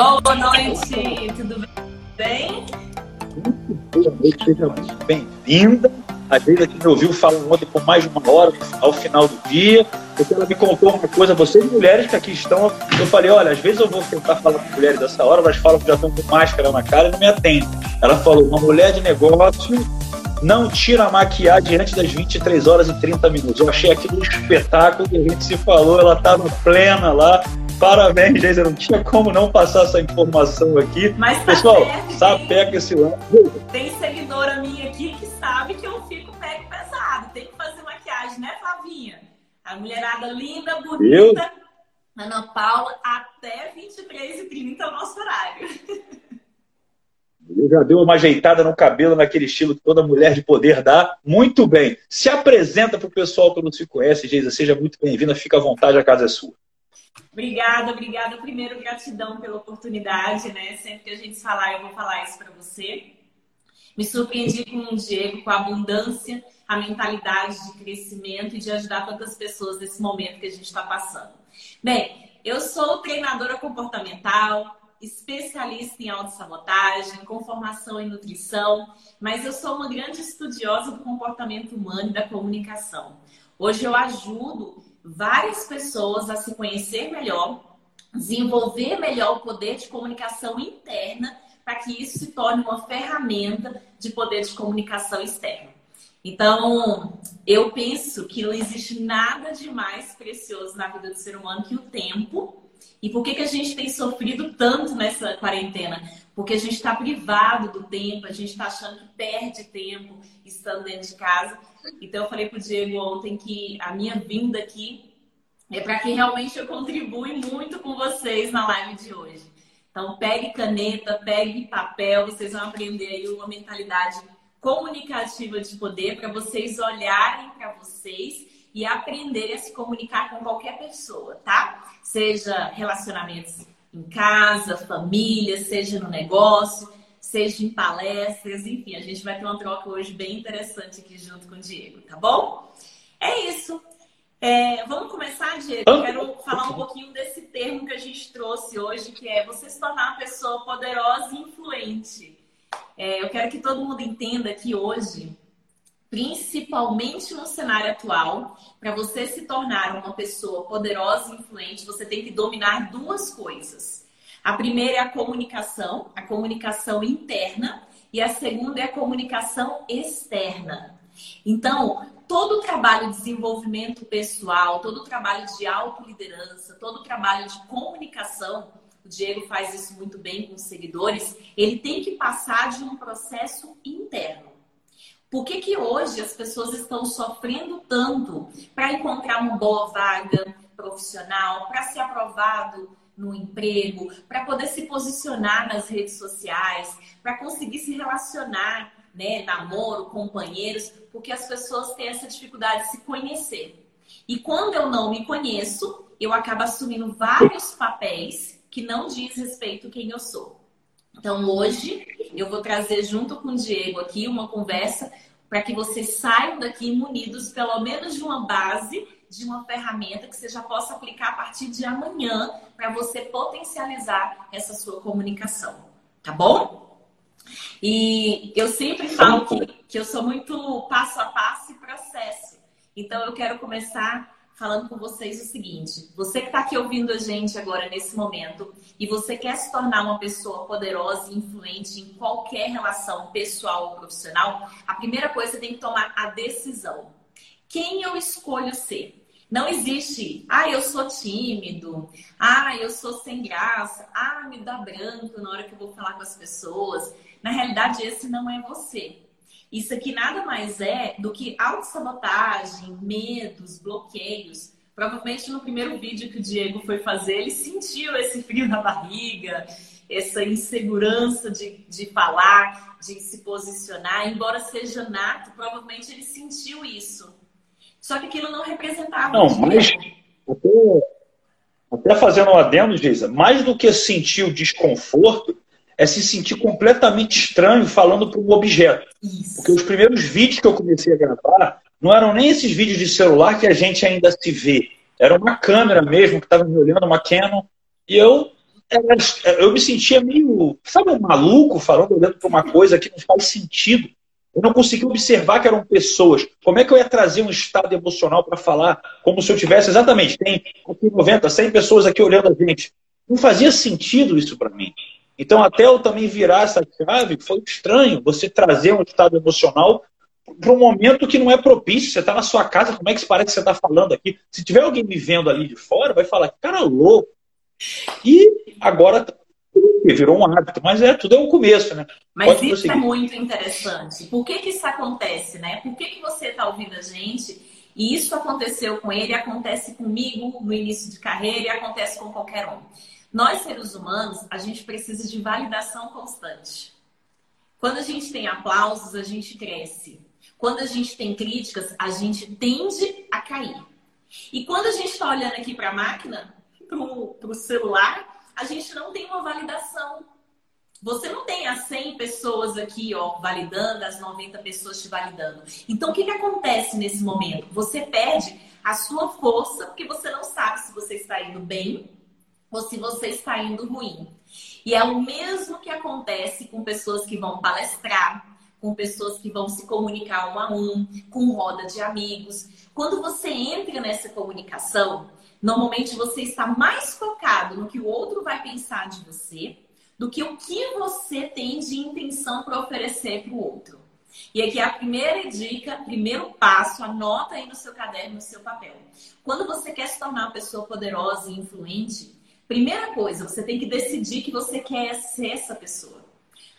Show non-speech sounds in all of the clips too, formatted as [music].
Boa noite, tudo bem? Seja muito bem-vinda. A Geisa que me ouviu falar ontem por mais de uma hora, ao final do dia, porque ela me contou uma coisa, vocês mulheres que aqui estão, eu falei, olha, às vezes eu vou tentar falar com mulheres dessa hora, elas falam que já estão com máscara na cara e não me atendem. Ela falou, uma mulher de negócio não tira a maquiagem antes das 23 horas e 30 minutos. Eu achei aquilo um espetáculo que a gente se falou, ela estava plena lá. Parabéns, Geisa, não tinha como não passar essa informação aqui. Mas tá Pessoal, certo, sapeca esse lance. Tem seguidora minha aqui que sabe que eu fico pego pesado. Tem que fazer maquiagem, né, Flavinha? A mulherada linda, bonita. Ana Paula, até 23h30 é o nosso horário. Eu já deu uma ajeitada no cabelo, naquele estilo que toda mulher de poder dá. Muito bem. Se apresenta para o pessoal que não se conhece, Geisa. Seja muito bem-vinda. Fica à vontade, a casa é sua. Obrigada, obrigada. Primeiro, gratidão pela oportunidade, né? Sempre que a gente falar, eu vou falar isso para você. Me surpreendi com o Diego, com a abundância, a mentalidade de crescimento e de ajudar tantas pessoas nesse momento que a gente está passando. Bem, eu sou treinadora comportamental, especialista em autossabotagem, com formação em nutrição, mas eu sou uma grande estudiosa do comportamento humano e da comunicação. Hoje eu ajudo várias pessoas a se conhecer melhor, desenvolver melhor o poder de comunicação interna, para que isso se torne uma ferramenta de poder de comunicação externa. Então, eu penso que não existe nada de mais precioso na vida do ser humano que o tempo e por que, que a gente tem sofrido tanto nessa quarentena? Porque a gente está privado do tempo, a gente está achando que perde tempo estando dentro de casa. Então, eu falei para o Diego ontem que a minha vinda aqui é para que realmente eu contribui muito com vocês na live de hoje. Então, pegue caneta, pegue papel, vocês vão aprender aí uma mentalidade comunicativa de poder para vocês olharem para vocês e aprender a se comunicar com qualquer pessoa, tá? Seja relacionamentos em casa, família, seja no negócio, seja em palestras, enfim, a gente vai ter uma troca hoje bem interessante aqui junto com o Diego, tá bom? É isso. É, vamos começar, Diego? Eu quero falar um pouquinho desse termo que a gente trouxe hoje, que é você se tornar uma pessoa poderosa e influente. É, eu quero que todo mundo entenda que hoje principalmente no cenário atual, para você se tornar uma pessoa poderosa e influente, você tem que dominar duas coisas. A primeira é a comunicação, a comunicação interna, e a segunda é a comunicação externa. Então, todo o trabalho de desenvolvimento pessoal, todo o trabalho de autoliderança, todo o trabalho de comunicação, o Diego faz isso muito bem com os seguidores, ele tem que passar de um processo interno. Por que, que hoje as pessoas estão sofrendo tanto para encontrar uma boa vaga profissional, para ser aprovado no emprego, para poder se posicionar nas redes sociais, para conseguir se relacionar, né, namoro, companheiros, porque as pessoas têm essa dificuldade de se conhecer. E quando eu não me conheço, eu acabo assumindo vários papéis que não diz respeito a quem eu sou. Então hoje eu vou trazer junto com o Diego aqui uma conversa para que vocês saiam daqui munidos pelo menos de uma base de uma ferramenta que você já possa aplicar a partir de amanhã para você potencializar essa sua comunicação, tá bom? E eu sempre falo que, que eu sou muito passo a passo e processo. Então eu quero começar falando com vocês o seguinte: você que está aqui ouvindo a gente agora nesse momento e você quer se tornar uma pessoa poderosa e influente em qualquer relação pessoal ou profissional, a primeira coisa você tem que tomar a decisão. Quem eu escolho ser? Não existe, ah, eu sou tímido, ah, eu sou sem graça, ah, me dá branco na hora que eu vou falar com as pessoas. Na realidade, esse não é você. Isso aqui nada mais é do que autossabotagem, medos, bloqueios. Provavelmente no primeiro vídeo que o Diego foi fazer, ele sentiu esse frio na barriga, essa insegurança de, de falar, de se posicionar. Embora seja nato, provavelmente ele sentiu isso. Só que aquilo não representava. Não, mas até, até fazendo um adendo, Geisa, mais do que sentir o desconforto, é se sentir completamente estranho falando para um objeto. Isso. Porque os primeiros vídeos que eu comecei a gravar não eram nem esses vídeos de celular que a gente ainda se vê. Era uma câmera mesmo que estava me olhando, uma Canon, e eu eu me sentia meio, sabe, um maluco falando, olhando para uma coisa que não faz sentido. Eu não conseguia observar que eram pessoas. Como é que eu ia trazer um estado emocional para falar como se eu tivesse exatamente, tem 90, 100 pessoas aqui olhando a gente. Não fazia sentido isso para mim. Então, até eu também virar essa chave, foi estranho você trazer um estado emocional para um momento que não é propício. Você está na sua casa, como é que parece que você está falando aqui? Se tiver alguém me vendo ali de fora, vai falar, cara louco. E agora virou um hábito, mas é tudo é um começo, né? Mas Pode isso é muito interessante. Por que, que isso acontece, né? Por que, que você está ouvindo a gente? E isso aconteceu com ele, acontece comigo no início de carreira e acontece com qualquer um. Nós, seres humanos, a gente precisa de validação constante. Quando a gente tem aplausos, a gente cresce. Quando a gente tem críticas, a gente tende a cair. E quando a gente está olhando aqui para a máquina, para o celular, a gente não tem uma validação. Você não tem as 100 pessoas aqui, ó, validando, as 90 pessoas te validando. Então, o que, que acontece nesse momento? Você perde a sua força, porque você não sabe se você está indo bem ou se você está indo ruim. E é o mesmo que acontece com pessoas que vão palestrar, com pessoas que vão se comunicar um a um, com roda de amigos. Quando você entra nessa comunicação, Normalmente você está mais focado no que o outro vai pensar de você do que o que você tem de intenção para oferecer para o outro. E aqui é a primeira dica, primeiro passo, anota aí no seu caderno, no seu papel. Quando você quer se tornar uma pessoa poderosa e influente, primeira coisa, você tem que decidir que você quer ser essa pessoa.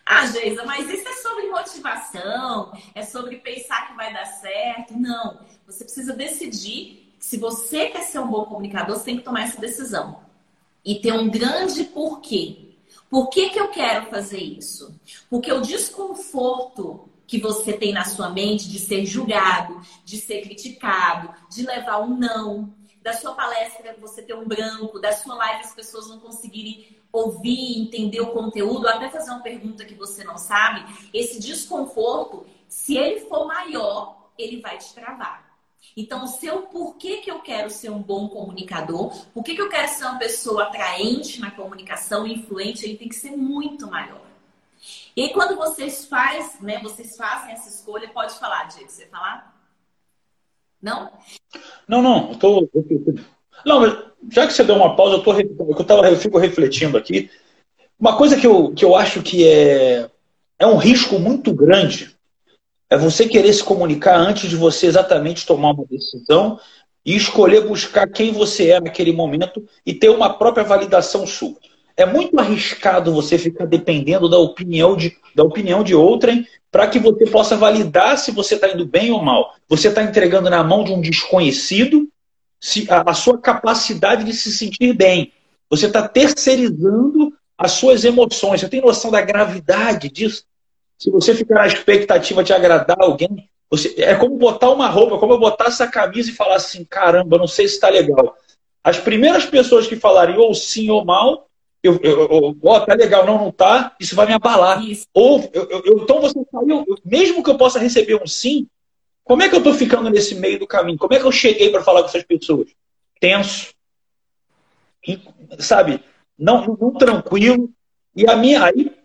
Ah, Geisa, mas isso é sobre motivação, é sobre pensar que vai dar certo. Não, você precisa decidir se você quer ser um bom comunicador, você tem que tomar essa decisão. E ter um grande porquê. Por que, que eu quero fazer isso? Porque o desconforto que você tem na sua mente de ser julgado, de ser criticado, de levar um não, da sua palestra você ter um branco, da sua live as pessoas não conseguirem ouvir, entender o conteúdo, até fazer uma pergunta que você não sabe, esse desconforto, se ele for maior, ele vai te travar. Então, o seu porquê que eu quero ser um bom comunicador, por que eu quero ser uma pessoa atraente na comunicação, influente, ele tem que ser muito maior. E quando vocês faz, né, vocês fazem essa escolha, pode falar, Diego, você falar? Não? Não, não, eu tô. Não, já que você deu uma pausa, eu, tô, eu, tava, eu fico refletindo aqui. Uma coisa que eu, que eu acho que é, é um risco muito grande é você querer se comunicar antes de você exatamente tomar uma decisão e escolher buscar quem você é naquele momento e ter uma própria validação sua. É muito arriscado você ficar dependendo da opinião de, da opinião de outrem para que você possa validar se você está indo bem ou mal. Você está entregando na mão de um desconhecido se, a, a sua capacidade de se sentir bem. Você está terceirizando as suas emoções. Você tem noção da gravidade disso? Se você ficar na expectativa de agradar alguém, você, é como botar uma roupa, como eu botar essa camisa e falar assim: caramba, não sei se está legal. As primeiras pessoas que falarem ou sim ou mal, eu, eu, eu ó, tá legal, não, não tá, isso vai me abalar. Isso. Ou, eu, eu, então você saiu, mesmo que eu possa receber um sim, como é que eu tô ficando nesse meio do caminho? Como é que eu cheguei para falar com essas pessoas? Tenso, sabe? Não, não tranquilo. E a minha, aí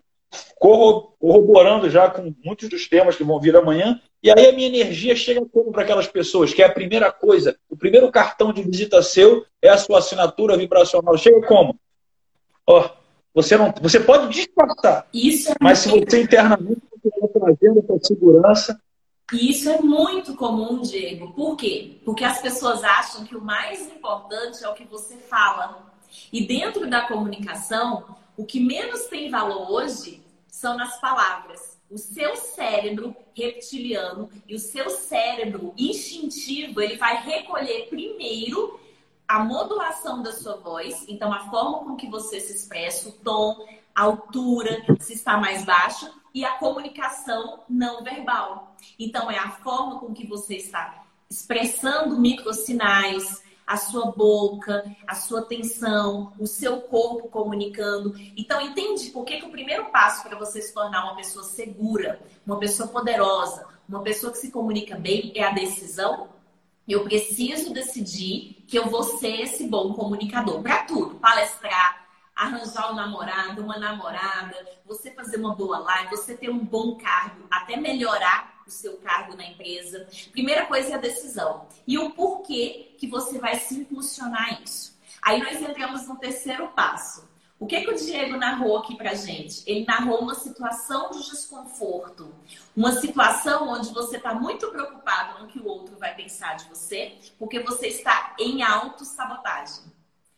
corroborando já com muitos dos temas que vão vir amanhã. E aí a minha energia chega como para aquelas pessoas, que é a primeira coisa, o primeiro cartão de visita seu é a sua assinatura vibracional. Chega como? Ó, você não, você pode disfarçar, Isso é mas se você internamente estiver trazendo essa segurança, isso é muito comum, Diego. Por quê? Porque as pessoas acham que o mais importante é o que você fala. E dentro da comunicação, o que menos tem valor hoje são nas palavras. O seu cérebro reptiliano e o seu cérebro instintivo, ele vai recolher primeiro a modulação da sua voz, então a forma com que você se expressa, o tom, a altura, se está mais baixo, e a comunicação não verbal. Então é a forma com que você está expressando microsinais, a sua boca, a sua atenção, o seu corpo comunicando. Então, entende por que, que o primeiro passo para você se tornar uma pessoa segura, uma pessoa poderosa, uma pessoa que se comunica bem é a decisão? Eu preciso decidir que eu vou ser esse bom comunicador para tudo, palestrar, arranjar um namorado, uma namorada, você fazer uma boa live, você ter um bom cargo, até melhorar o seu cargo na empresa. Primeira coisa é a decisão. E o porquê que você vai se impulsionar isso. Aí nós entramos no terceiro passo. O que, que o Diego narrou aqui pra gente? Ele narrou uma situação de desconforto, uma situação onde você está muito preocupado no que o outro vai pensar de você, porque você está em autossabotagem. O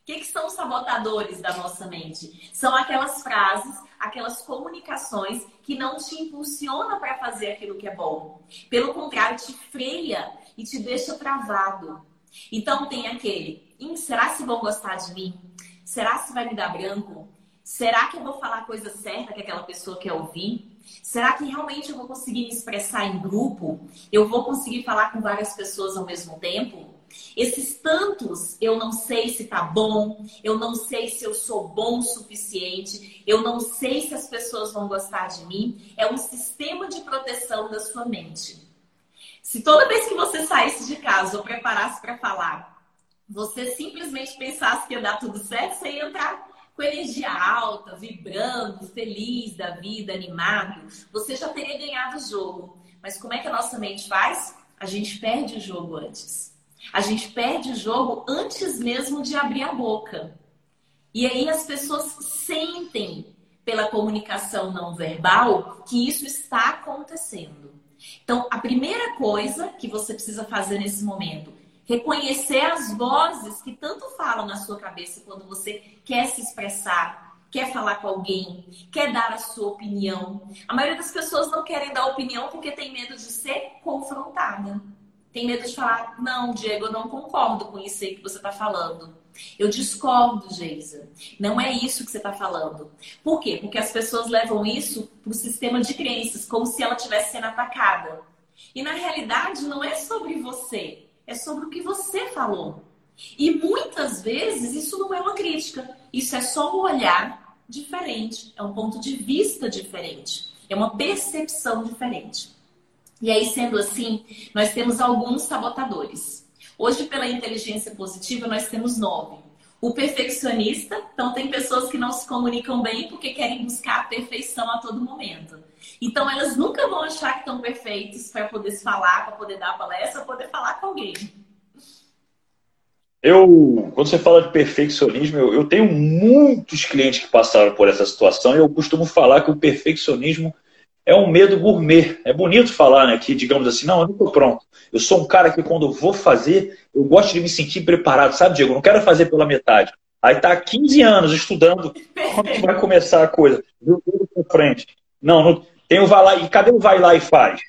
que, que são os sabotadores da nossa mente? São aquelas frases, aquelas comunicações que não te impulsionam para fazer aquilo que é bom. Pelo contrário, te freia e te deixa travado. Então tem aquele, será se vão gostar de mim? Será se vai me dar branco? Será que eu vou falar a coisa certa que aquela pessoa quer ouvir? Será que realmente eu vou conseguir me expressar em grupo? Eu vou conseguir falar com várias pessoas ao mesmo tempo? Esses tantos, eu não sei se tá bom, eu não sei se eu sou bom o suficiente, eu não sei se as pessoas vão gostar de mim, é um sistema de proteção da sua mente. Se toda vez que você saísse de casa ou preparasse para falar, você simplesmente pensasse que ia dar tudo certo, você ia entrar com energia alta, vibrando, feliz da vida, animado, você já teria ganhado o jogo. Mas como é que a nossa mente faz? A gente perde o jogo antes. A gente perde o jogo antes mesmo de abrir a boca. E aí as pessoas sentem pela comunicação não verbal que isso está acontecendo. Então, a primeira coisa que você precisa fazer nesse momento Reconhecer as vozes que tanto falam na sua cabeça quando você quer se expressar, quer falar com alguém, quer dar a sua opinião. A maioria das pessoas não querem dar opinião porque tem medo de ser confrontada. Tem medo de falar, não, Diego, eu não concordo com isso aí que você está falando. Eu discordo, Geisa. Não é isso que você está falando. Por quê? Porque as pessoas levam isso para o sistema de crenças, como se ela estivesse sendo atacada. E na realidade não é sobre você é sobre o que você falou. E muitas vezes isso não é uma crítica, isso é só um olhar diferente, é um ponto de vista diferente, é uma percepção diferente. E aí, sendo assim, nós temos alguns sabotadores. Hoje, pela inteligência positiva, nós temos nove. O perfeccionista, então tem pessoas que não se comunicam bem porque querem buscar a perfeição a todo momento. Então elas nunca vão achar que estão perfeitos para poder se falar, para poder dar palestra, para poder falar com alguém. Eu, quando você fala de perfeccionismo, eu, eu, tenho muitos clientes que passaram por essa situação e eu costumo falar que o perfeccionismo é um medo gourmet. É bonito falar, né? Que, digamos assim, não, eu não estou pronto. Eu sou um cara que, quando vou fazer, eu gosto de me sentir preparado, sabe, Diego? Eu não quero fazer pela metade. Aí tá há 15 anos estudando como que vai começar a coisa. Viu tudo pra frente. Não, não, tem o vai lá, e cadê o vai lá e faz?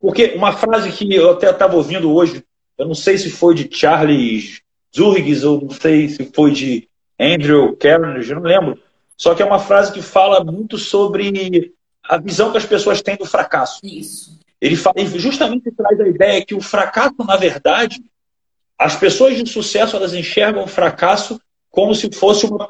Porque uma frase que eu até estava ouvindo hoje, eu não sei se foi de Charles Zurgis ou não sei se foi de Andrew Carnegie, eu não lembro. Só que é uma frase que fala muito sobre a visão que as pessoas têm do fracasso. Isso. Ele fala, justamente traz a ideia que o fracasso, na verdade, as pessoas de sucesso elas enxergam o fracasso como se fosse uma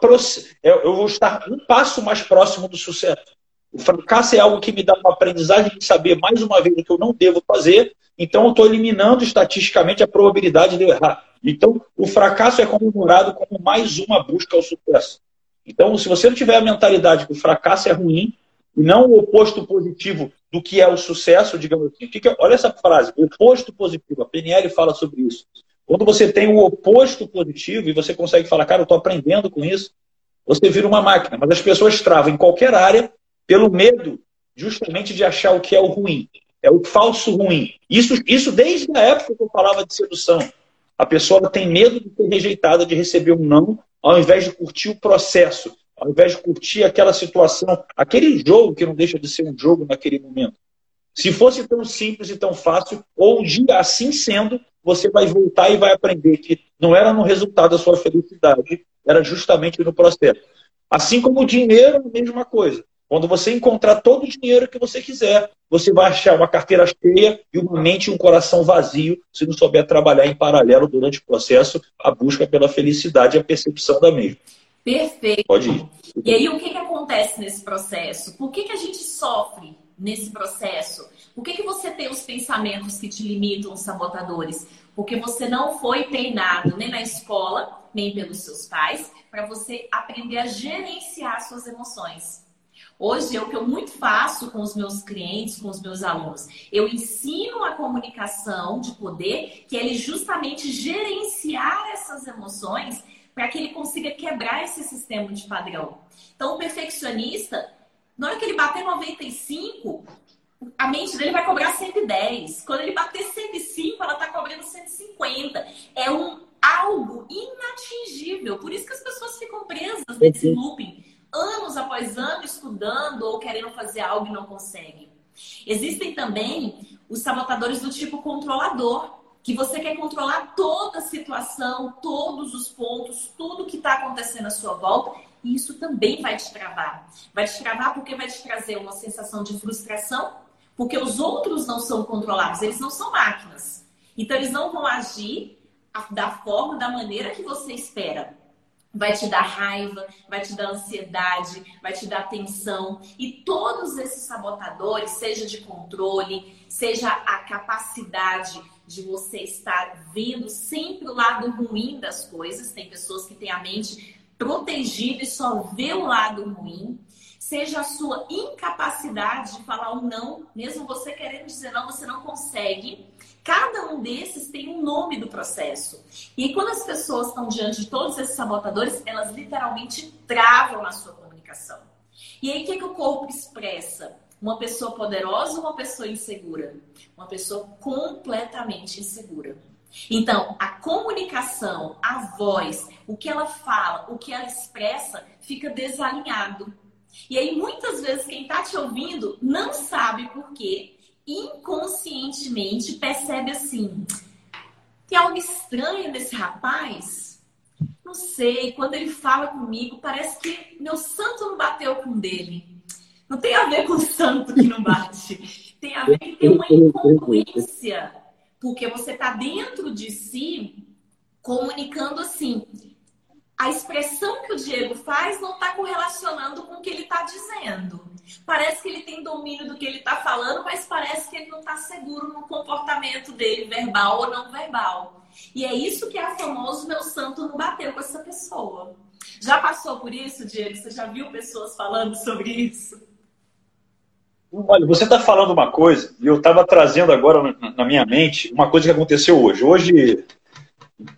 eu vou estar um passo mais próximo do sucesso. O fracasso é algo que me dá uma aprendizagem de saber mais uma vez o que eu não devo fazer, então eu estou eliminando estatisticamente a probabilidade de eu errar. Então, o fracasso é comemorado como mais uma busca ao sucesso. Então, se você não tiver a mentalidade que o fracasso é ruim, e não o oposto positivo do que é o sucesso, digamos assim. É, olha essa frase, oposto positivo. A PNL fala sobre isso. Quando você tem o oposto positivo e você consegue falar, cara, eu estou aprendendo com isso, você vira uma máquina. Mas as pessoas travam em qualquer área pelo medo justamente de achar o que é o ruim. É o falso ruim. Isso, isso desde a época que eu falava de sedução. A pessoa tem medo de ser rejeitada, de receber um não, ao invés de curtir o processo, ao invés de curtir aquela situação, aquele jogo que não deixa de ser um jogo naquele momento. Se fosse tão simples e tão fácil, ou um dia assim sendo, você vai voltar e vai aprender que não era no resultado da sua felicidade, era justamente no processo. Assim como o dinheiro, a mesma coisa. Quando você encontrar todo o dinheiro que você quiser, você vai achar uma carteira cheia e uma mente e um coração vazio se não souber trabalhar em paralelo durante o processo a busca pela felicidade e a percepção da mesma. Perfeito. Pode ir. E aí, o que, que acontece nesse processo? Por que, que a gente sofre nesse processo? Por que, que você tem os pensamentos que te limitam, os sabotadores? Porque você não foi treinado nem na escola, nem pelos seus pais, para você aprender a gerenciar suas emoções. Hoje é o que eu muito faço com os meus clientes, com os meus alunos. Eu ensino a comunicação de poder, que é justamente gerenciar essas emoções para que ele consiga quebrar esse sistema de padrão. Então, o perfeccionista, na hora que ele bater 95, a mente dele vai cobrar 110. Quando ele bater 105, ela está cobrando 150. É um algo inatingível. Por isso que as pessoas ficam presas nesse looping, anos após anos estudando ou querendo fazer algo e não conseguem. Existem também os sabotadores do tipo controlador, que você quer controlar toda a situação, todos os pontos, tudo que está acontecendo à sua volta, e isso também vai te travar. Vai te travar porque vai te trazer uma sensação de frustração, porque os outros não são controlados, eles não são máquinas. Então, eles não vão agir da forma, da maneira que você espera. Vai te dar raiva, vai te dar ansiedade, vai te dar tensão. E todos esses sabotadores, seja de controle, seja a capacidade de você estar vendo sempre o lado ruim das coisas. Tem pessoas que têm a mente protegida e só vê o lado ruim seja a sua incapacidade de falar um não, mesmo você querendo dizer não, você não consegue. Cada um desses tem um nome do processo. E quando as pessoas estão diante de todos esses sabotadores, elas literalmente travam na sua comunicação. E aí, o que, que o corpo expressa? Uma pessoa poderosa ou uma pessoa insegura? Uma pessoa completamente insegura. Então, a comunicação, a voz, o que ela fala, o que ela expressa, fica desalinhado. E aí, muitas vezes, quem está te ouvindo não sabe por quê, inconscientemente percebe assim: tem algo estranho nesse rapaz? Não sei, quando ele fala comigo, parece que meu santo não bateu com dele. Não tem a ver com o santo que não bate. Tem a ver que tem uma incongruência. Porque você está dentro de si comunicando assim: a expressão que o Diego faz não está correlacionando com o que ele está dizendo. Parece que ele tem domínio do que ele está falando, mas parece que ele não está seguro no comportamento dele, verbal ou não verbal. E é isso que é famoso meu santo não bateu com essa pessoa. Já passou por isso, Diego? Você já viu pessoas falando sobre isso? Olha, você está falando uma coisa, e eu estava trazendo agora na minha mente uma coisa que aconteceu hoje. Hoje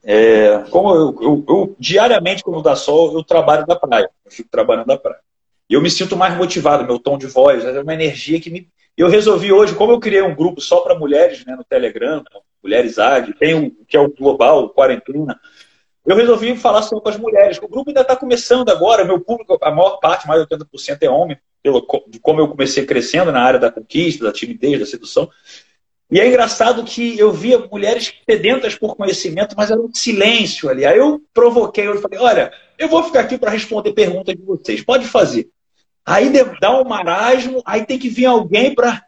é, como eu, eu, eu, diariamente, quando dá sol, eu trabalho da praia. Eu fico trabalhando da praia. E eu me sinto mais motivado, meu tom de voz, é uma energia que me. Eu resolvi hoje, como eu criei um grupo só para mulheres né, no Telegram, Mulheres AG, tem um que é o Global, o Quarentena. Eu resolvi falar só com as mulheres. O grupo ainda está começando agora, meu público, a maior parte, mais de 80% é homem, pelo, de como eu comecei crescendo na área da conquista, da timidez, da sedução. E é engraçado que eu via mulheres sedentas por conhecimento, mas era um silêncio ali. Aí eu provoquei, eu falei, olha, eu vou ficar aqui para responder perguntas de vocês, pode fazer. Aí dá um marasmo, aí tem que vir alguém para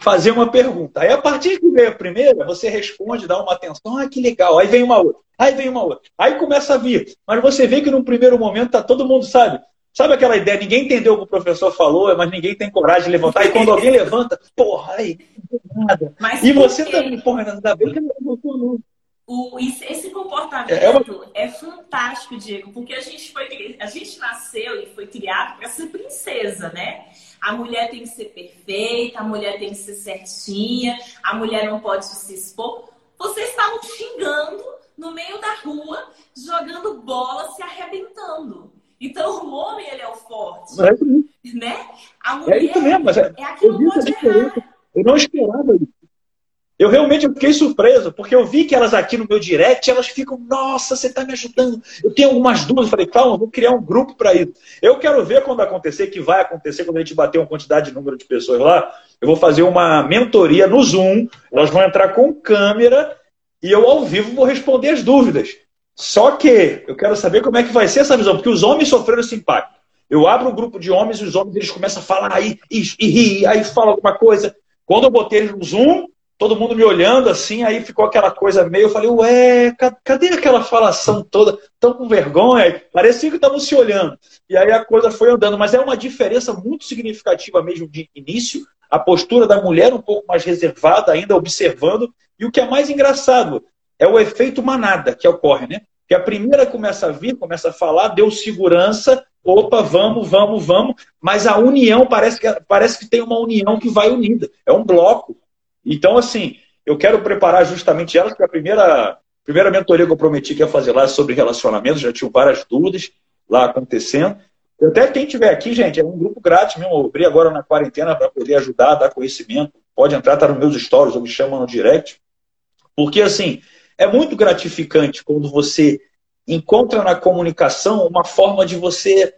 fazer uma pergunta. Aí a partir que veio a primeira, você responde, dá uma atenção, ah, que legal. Aí vem uma outra, aí vem uma outra. Aí começa a vir. Mas você vê que no primeiro momento tá todo mundo, sabe? Sabe aquela ideia? Ninguém entendeu o que o professor falou, mas ninguém tem coragem de levantar. E quando [laughs] alguém levanta, porra, aí, nada. Mas e você também, porra, ainda bem que não levantou, não. O, esse comportamento é, uma... é, fantástico, Diego, porque a gente foi a gente nasceu e foi criado para ser princesa, né? A mulher tem que ser perfeita, a mulher tem que ser certinha, a mulher não pode se expor. Vocês estavam xingando no meio da rua, jogando bola, se arrebentando. Então o homem ele é o forte, é né? A mulher é isso mesmo, mas é, é a que não pode errar. Eu não esperava isso. Eu realmente fiquei surpreso, porque eu vi que elas aqui no meu direct, elas ficam, nossa, você está me ajudando. Eu tenho algumas dúvidas. Eu falei, calma, vou criar um grupo para isso. Eu quero ver quando acontecer, que vai acontecer quando a gente bater uma quantidade de número de pessoas lá. Eu vou fazer uma mentoria no Zoom. Elas vão entrar com câmera e eu, ao vivo, vou responder as dúvidas. Só que eu quero saber como é que vai ser essa visão, porque os homens sofreram esse impacto. Eu abro um grupo de homens e os homens eles começam a falar aí e, e rir, aí fala alguma coisa. Quando eu botei eles no Zoom, todo mundo me olhando assim, aí ficou aquela coisa meio, eu falei, ué, cadê aquela falação toda? Tão com vergonha? Parecia que estavam se olhando. E aí a coisa foi andando, mas é uma diferença muito significativa mesmo de início a postura da mulher um pouco mais reservada, ainda observando. E o que é mais engraçado é o efeito manada que ocorre, né? Que a primeira começa a vir, começa a falar, deu segurança, opa, vamos, vamos, vamos, mas a união parece que, parece que tem uma união que vai unida, é um bloco. Então, assim, eu quero preparar justamente elas, porque a primeira, primeira mentoria que eu prometi que ia fazer lá é sobre relacionamentos, já tinha várias dúvidas lá acontecendo. Até quem estiver aqui, gente, é um grupo grátis mesmo. Eu abri agora na quarentena para poder ajudar, dar conhecimento. Pode entrar, tá nos meus stories ou me chama no direct. Porque, assim, é muito gratificante quando você encontra na comunicação uma forma de você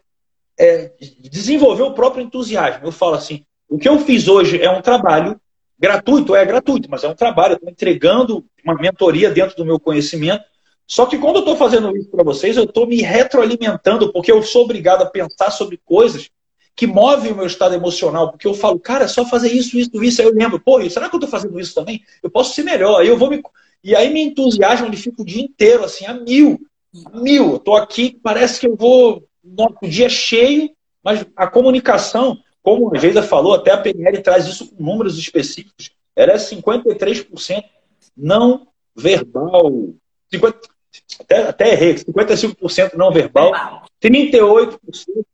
é, desenvolver o próprio entusiasmo. Eu falo assim: o que eu fiz hoje é um trabalho gratuito, é gratuito, mas é um trabalho. Estou entregando uma mentoria dentro do meu conhecimento só que quando eu estou fazendo isso para vocês, eu estou me retroalimentando, porque eu sou obrigado a pensar sobre coisas que movem o meu estado emocional. Porque eu falo, cara, é só fazer isso, isso, isso. Aí eu lembro, pô, será que eu estou fazendo isso também? Eu posso ser melhor. Aí eu vou me. E aí me entusiasmo, ele fica o dia inteiro, assim, a mil. A mil. Eu aqui, parece que eu vou. O dia cheio, mas a comunicação, como a Geisa falou, até a PNL traz isso com números específicos, ela é 53% não verbal. 50, até, até errei, 55% não verbal, 38%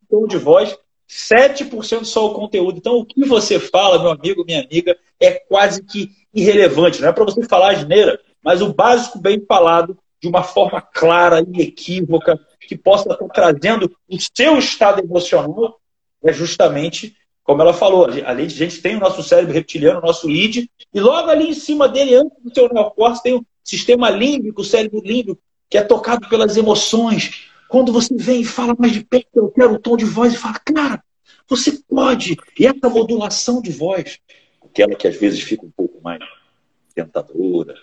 tom de voz, 7% só o conteúdo. Então, o que você fala, meu amigo, minha amiga, é quase que irrelevante. Não é para você falar geneira, mas o básico bem falado, de uma forma clara, inequívoca, que possa estar trazendo o seu estado emocional, é justamente como ela falou, a gente tem o nosso cérebro reptiliano, o nosso id, e logo ali em cima dele, antes do seu neocórtex, tem o sistema límbico, o cérebro límbico, que é tocado pelas emoções. Quando você vem e fala mais de perto, eu quero o tom de voz e fala, cara, você pode. E essa modulação de voz, aquela que às vezes fica um pouco mais tentadora,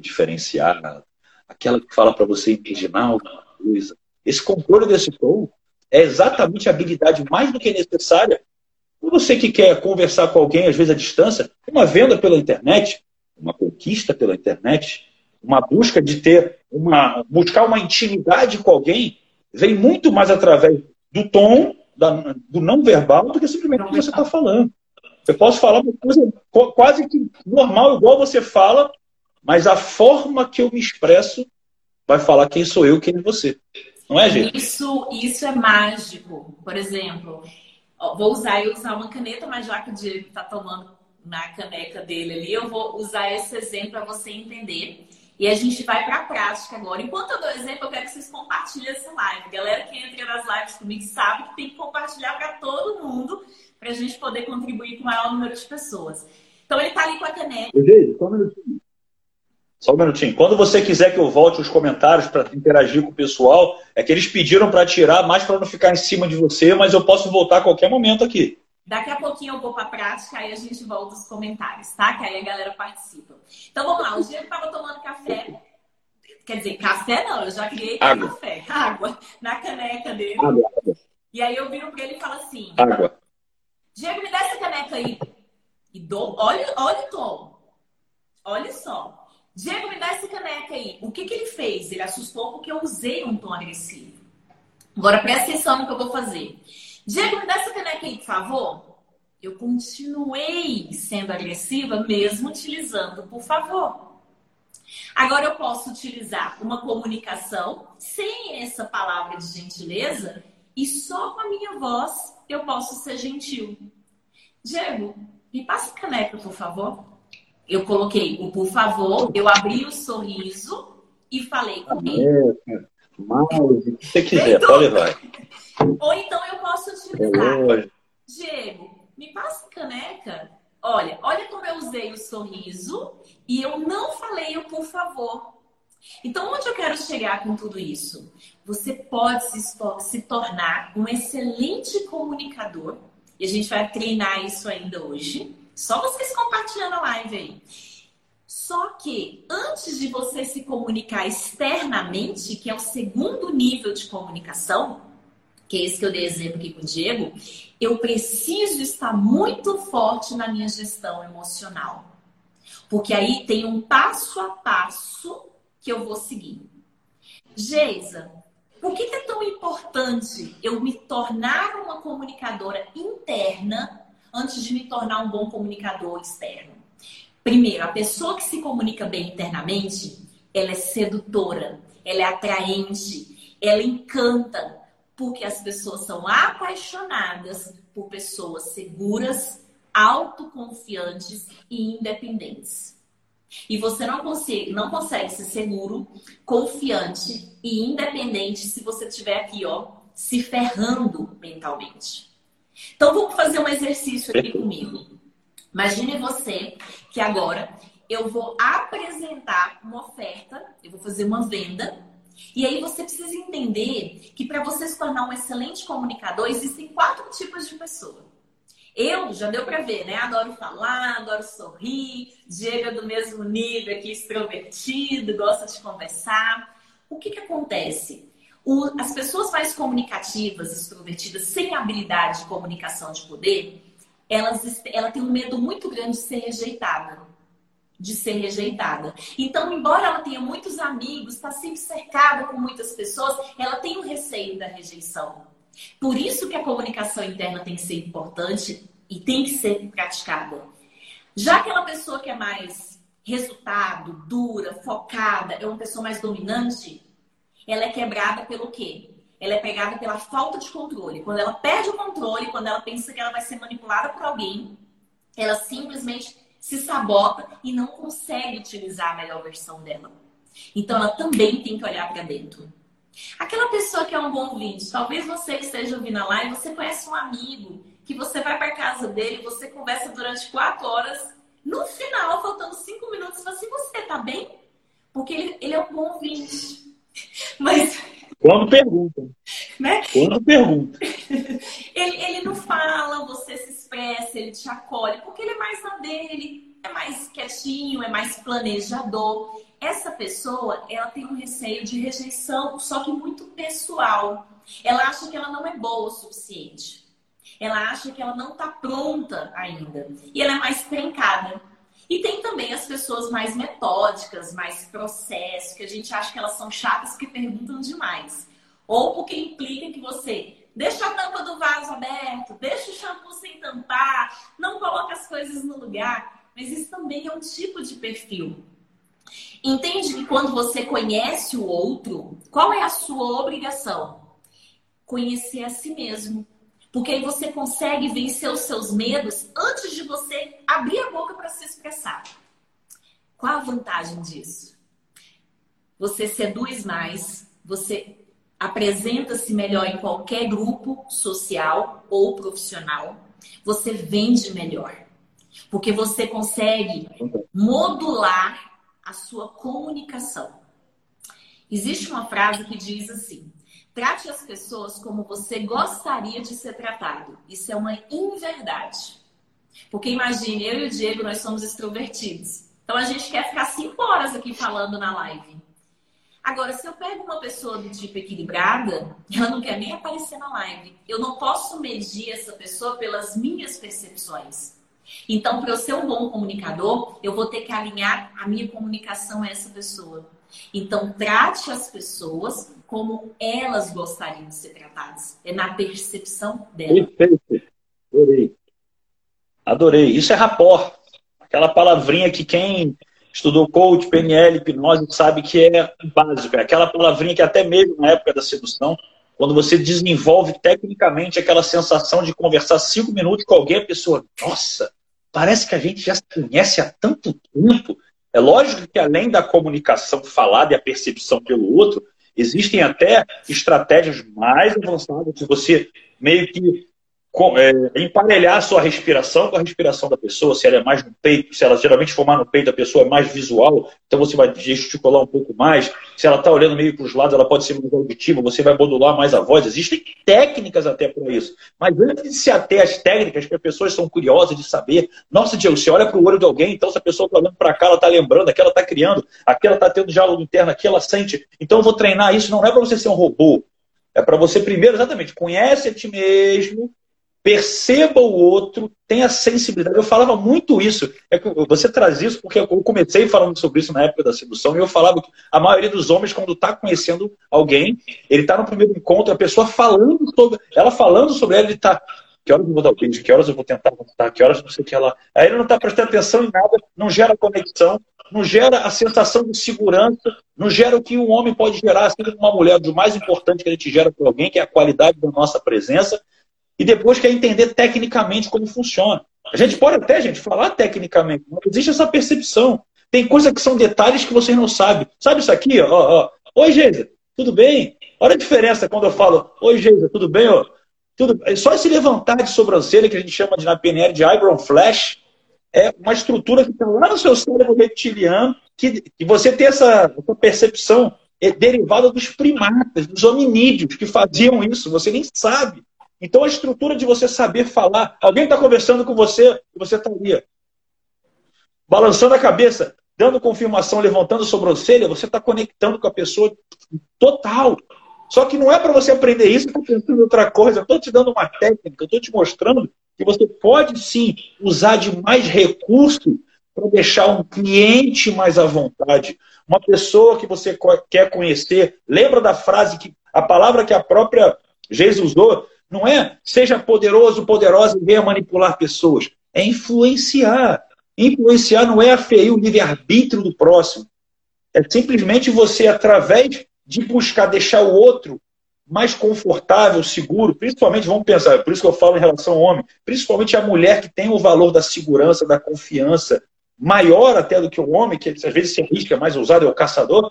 diferenciado, aquela que fala para você imaginar alguma coisa. Esse controle desse tom é exatamente a habilidade mais do que necessária. Você que quer conversar com alguém, às vezes à distância, uma venda pela internet, uma conquista pela internet, uma busca de ter uma buscar uma intimidade com alguém vem muito mais através do tom da, do não verbal do que simplesmente o que você está falando. Eu posso falar uma coisa quase que normal, igual você fala, mas a forma que eu me expresso vai falar quem sou eu, quem é você. Não é, gente? Isso, isso é mágico. Por exemplo, vou usar eu usar uma caneta, mas já que o Diego está tomando na caneca dele ali, eu vou usar esse exemplo para você entender. E a gente vai para a prática agora. Enquanto eu dou exemplo, eu quero que vocês compartilhem essa live. Galera que entra nas lives comigo sabe que tem que compartilhar para todo mundo para a gente poder contribuir com o maior número de pessoas. Então ele está ali com a caneca. Só um minutinho. Só um minutinho. Quando você quiser que eu volte os comentários para interagir com o pessoal, é que eles pediram para tirar mais para não ficar em cima de você, mas eu posso voltar a qualquer momento aqui. Daqui a pouquinho eu vou para a prática, aí a gente volta os comentários, tá? Que aí a galera participa. Então vamos lá, o Diego estava tomando café. Quer dizer, café não, eu já criei água. café. Água. Na caneca dele. Água. E aí eu viro para ele e falo assim: Água. Diego, me dá essa caneca aí. E dou. Olha, olha o tom. Olha só. Diego, me dá essa caneca aí. O que, que ele fez? Ele assustou porque eu usei um tom agressivo. Agora presta atenção no que eu vou fazer. Diego, me dá essa caneca aí, por favor. Eu continuei sendo agressiva, mesmo utilizando por favor. Agora eu posso utilizar uma comunicação sem essa palavra de gentileza e só com a minha voz eu posso ser gentil. Diego, me passa a caneca, por favor. Eu coloquei o por favor, eu abri o sorriso e falei comigo. O que você quiser, pode levar. Ou então eu posso utilizar. É Diego, me passa caneca. Olha, olha como eu usei o sorriso e eu não falei o por favor. Então, onde eu quero chegar com tudo isso? Você pode se, se tornar um excelente comunicador. E a gente vai treinar isso ainda hoje. Só vocês compartilhando a live aí. Só que antes de você se comunicar externamente, que é o segundo nível de comunicação, que é esse que eu dei exemplo aqui com o Diego, eu preciso estar muito forte na minha gestão emocional. Porque aí tem um passo a passo que eu vou seguir. Geisa, por que é tão importante eu me tornar uma comunicadora interna antes de me tornar um bom comunicador externo? Primeiro, a pessoa que se comunica bem internamente, ela é sedutora, ela é atraente, ela encanta, porque as pessoas são apaixonadas por pessoas seguras, autoconfiantes e independentes. E você não consegue, não consegue ser seguro, confiante e independente se você estiver aqui, ó, se ferrando mentalmente. Então vamos fazer um exercício aqui comigo. Imagine você que agora eu vou apresentar uma oferta, eu vou fazer uma venda, e aí você precisa entender que para você se tornar um excelente comunicador, existem quatro tipos de pessoa. Eu, já deu para ver, né? Adoro falar, adoro sorrir, Diego é do mesmo nível aqui, extrovertido, gosta de conversar. O que, que acontece? O, as pessoas mais comunicativas, extrovertidas, sem habilidade de comunicação de poder, elas, ela tem um medo muito grande de ser rejeitada. De ser rejeitada. Então, embora ela tenha muitos amigos, está sempre cercada com muitas pessoas, ela tem o um receio da rejeição. Por isso que a comunicação interna tem que ser importante e tem que ser praticada. Já aquela pessoa que é mais resultado, dura, focada, é uma pessoa mais dominante, ela é quebrada pelo quê? Ela é pegada pela falta de controle. Quando ela perde o controle, quando ela pensa que ela vai ser manipulada por alguém, ela simplesmente se sabota e não consegue utilizar a melhor versão dela. Então ela também tem que olhar para dentro. Aquela pessoa que é um bom ouvinte, talvez você que esteja ouvindo a live, você conhece um amigo que você vai para casa dele, você conversa durante quatro horas, no final, faltando cinco minutos, você fala assim, você tá bem? Porque ele, ele é um bom ouvinte. [laughs] Mas... Quando pergunta. Né? Quando pergunta. [laughs] ele, ele não fala, você se expressa, ele te acolhe, porque ele é mais na dele, é mais quietinho, é mais planejador essa pessoa, ela tem um receio de rejeição, só que muito pessoal. Ela acha que ela não é boa o suficiente. Ela acha que ela não está pronta ainda. E ela é mais trancada. E tem também as pessoas mais metódicas, mais processo, que a gente acha que elas são chatas que perguntam demais. Ou porque implica que você deixa a tampa do vaso aberto, deixa o shampoo sem tampar, não coloca as coisas no lugar. Mas isso também é um tipo de perfil. Entende que quando você conhece o outro, qual é a sua obrigação? Conhecer a si mesmo. Porque aí você consegue vencer os seus medos antes de você abrir a boca para se expressar. Qual a vantagem disso? Você seduz mais, você apresenta-se melhor em qualquer grupo social ou profissional, você vende melhor. Porque você consegue modular a sua comunicação. Existe uma frase que diz assim: trate as pessoas como você gostaria de ser tratado. Isso é uma inverdade. Porque imagine, eu e o Diego, nós somos extrovertidos. Então a gente quer ficar cinco horas aqui falando na live. Agora, se eu pego uma pessoa do tipo equilibrada, ela não quer nem aparecer na live. Eu não posso medir essa pessoa pelas minhas percepções. Então, para eu ser um bom comunicador, eu vou ter que alinhar a minha comunicação a essa pessoa. Então, trate as pessoas como elas gostariam de ser tratadas. É na percepção delas. Perfeito. Adorei. Adorei. Isso é rapport. Aquela palavrinha que quem estudou coach, PNL, hipnose, sabe que é básico. É aquela palavrinha que até mesmo na época da sedução, quando você desenvolve tecnicamente aquela sensação de conversar cinco minutos com alguém, a pessoa, nossa, parece que a gente já se conhece há tanto tempo. É lógico que além da comunicação falada e a percepção pelo outro, existem até estratégias mais avançadas que você meio que é, emparelhar a sua respiração com a respiração da pessoa, se ela é mais no peito, se ela geralmente for mais no peito, a pessoa é mais visual, então você vai gesticular um pouco mais. Se ela está olhando meio para os lados, ela pode ser mais auditiva, você vai modular mais a voz. Existem técnicas até para isso. Mas antes de se ater às técnicas, que as pessoas são curiosas de saber, nossa, Diego, você olha para o olho de alguém, então se a pessoa está olhando para cá, ela está lembrando, aquela está criando, aquela está tendo diálogo interno, aqui ela sente. Então eu vou treinar isso, não é para você ser um robô. É para você primeiro, exatamente, conhece a ti mesmo, perceba o outro, tenha sensibilidade. Eu falava muito isso. É você traz isso porque eu comecei falando sobre isso na época da sedução e eu falava que a maioria dos homens, quando está conhecendo alguém, ele está no primeiro encontro, a pessoa falando sobre, ela falando sobre ela, ele está. Que horas eu vou dar o beijo? Que horas eu vou tentar voltar? Que horas não sei o que lá. Aí ele não está prestando atenção em nada, não gera conexão, não gera a sensação de segurança, não gera o que um homem pode gerar, assim como uma mulher, do mais importante que a gente gera para alguém, que é a qualidade da nossa presença, e depois quer entender tecnicamente como funciona. A gente pode até, gente, falar tecnicamente, mas existe essa percepção. Tem coisas que são detalhes que vocês não sabem. Sabe isso aqui? Ó, ó. Oi, Geisa, tudo bem? Olha a diferença quando eu falo, oi, Geisa, tudo bem? Ó? Tudo... Só esse levantar de sobrancelha, que a gente chama de, na PNL de eyebrow flash, é uma estrutura que está lá no seu cérebro reptiliano, que, que você tem essa, essa percepção é derivada dos primatas, dos hominídeos que faziam isso, você nem sabe. Então a estrutura de você saber falar, alguém está conversando com você e você está ali, balançando a cabeça, dando confirmação, levantando a sobrancelha, você está conectando com a pessoa total. Só que não é para você aprender isso, está pensando em outra coisa. Estou te dando uma técnica, estou te mostrando que você pode sim usar de mais recurso para deixar um cliente mais à vontade. Uma pessoa que você quer conhecer. Lembra da frase que a palavra que a própria Jesus usou? Não é seja poderoso, poderosa e venha manipular pessoas. É influenciar. Influenciar não é aferir o livre-arbítrio do próximo. É simplesmente você, através de buscar deixar o outro mais confortável, seguro, principalmente, vamos pensar, por isso que eu falo em relação ao homem, principalmente a mulher que tem o valor da segurança, da confiança, maior até do que o homem, que às vezes se arrisca, é mais ousado, é o caçador.